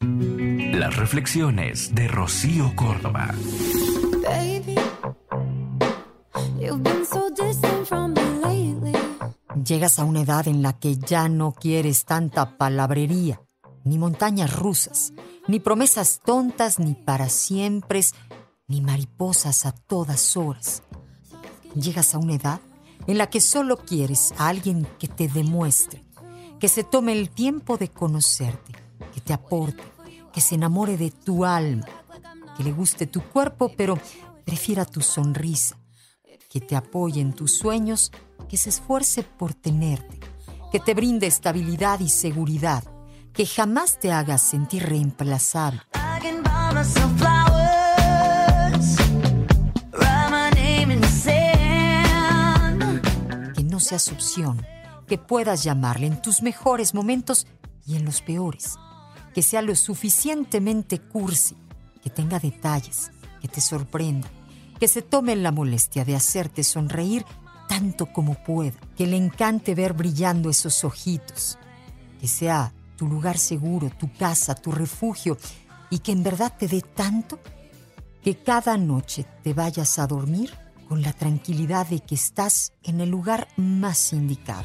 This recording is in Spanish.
Las reflexiones de Rocío Córdoba. Baby, you've been so distant from me lately. Llegas a una edad en la que ya no quieres tanta palabrería, ni montañas rusas, ni promesas tontas, ni para siempre, ni mariposas a todas horas. Llegas a una edad en la que solo quieres a alguien que te demuestre, que se tome el tiempo de conocerte, te aporte, que se enamore de tu alma, que le guste tu cuerpo, pero prefiera tu sonrisa, que te apoye en tus sueños, que se esfuerce por tenerte, que te brinde estabilidad y seguridad, que jamás te haga sentir reemplazable. Que no seas opción, que puedas llamarle en tus mejores momentos y en los peores, que sea lo suficientemente cursi, que tenga detalles, que te sorprenda, que se tome la molestia de hacerte sonreír tanto como pueda, que le encante ver brillando esos ojitos, que sea tu lugar seguro, tu casa, tu refugio, y que en verdad te dé tanto que cada noche te vayas a dormir con la tranquilidad de que estás en el lugar más indicado.